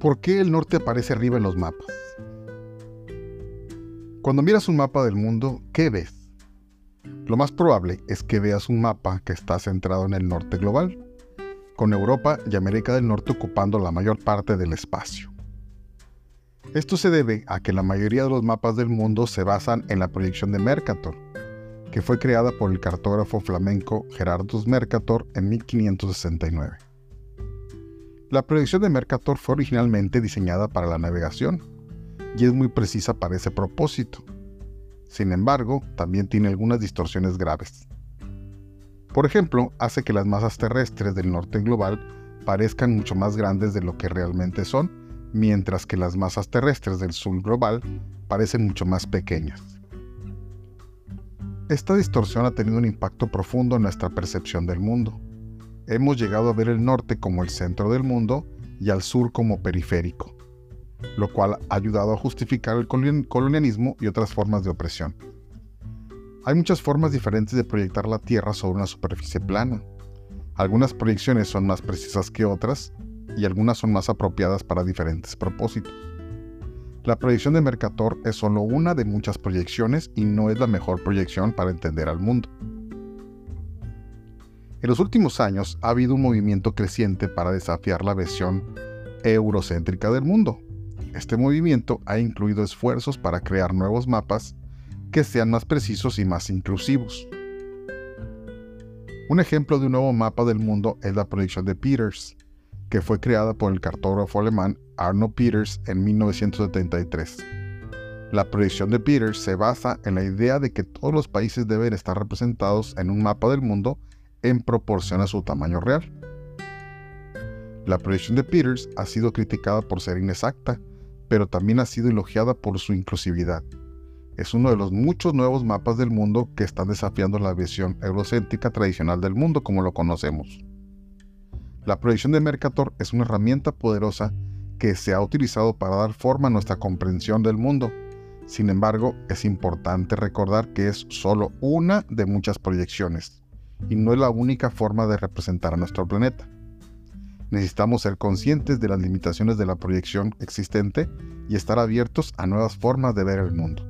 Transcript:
¿Por qué el norte aparece arriba en los mapas? Cuando miras un mapa del mundo, ¿qué ves? Lo más probable es que veas un mapa que está centrado en el norte global, con Europa y América del Norte ocupando la mayor parte del espacio. Esto se debe a que la mayoría de los mapas del mundo se basan en la proyección de Mercator, que fue creada por el cartógrafo flamenco Gerardus Mercator en 1569. La proyección de Mercator fue originalmente diseñada para la navegación y es muy precisa para ese propósito. Sin embargo, también tiene algunas distorsiones graves. Por ejemplo, hace que las masas terrestres del norte global parezcan mucho más grandes de lo que realmente son, mientras que las masas terrestres del sur global parecen mucho más pequeñas. Esta distorsión ha tenido un impacto profundo en nuestra percepción del mundo hemos llegado a ver el norte como el centro del mundo y al sur como periférico, lo cual ha ayudado a justificar el colonialismo y otras formas de opresión. Hay muchas formas diferentes de proyectar la Tierra sobre una superficie plana. Algunas proyecciones son más precisas que otras y algunas son más apropiadas para diferentes propósitos. La proyección de Mercator es solo una de muchas proyecciones y no es la mejor proyección para entender al mundo. En los últimos años ha habido un movimiento creciente para desafiar la visión eurocéntrica del mundo. Este movimiento ha incluido esfuerzos para crear nuevos mapas que sean más precisos y más inclusivos. Un ejemplo de un nuevo mapa del mundo es la proyección de Peters, que fue creada por el cartógrafo alemán Arno Peters en 1973. La proyección de Peters se basa en la idea de que todos los países deben estar representados en un mapa del mundo en proporción a su tamaño real. La proyección de Peters ha sido criticada por ser inexacta, pero también ha sido elogiada por su inclusividad. Es uno de los muchos nuevos mapas del mundo que están desafiando la visión eurocéntrica tradicional del mundo como lo conocemos. La proyección de Mercator es una herramienta poderosa que se ha utilizado para dar forma a nuestra comprensión del mundo. Sin embargo, es importante recordar que es solo una de muchas proyecciones y no es la única forma de representar a nuestro planeta. Necesitamos ser conscientes de las limitaciones de la proyección existente y estar abiertos a nuevas formas de ver el mundo.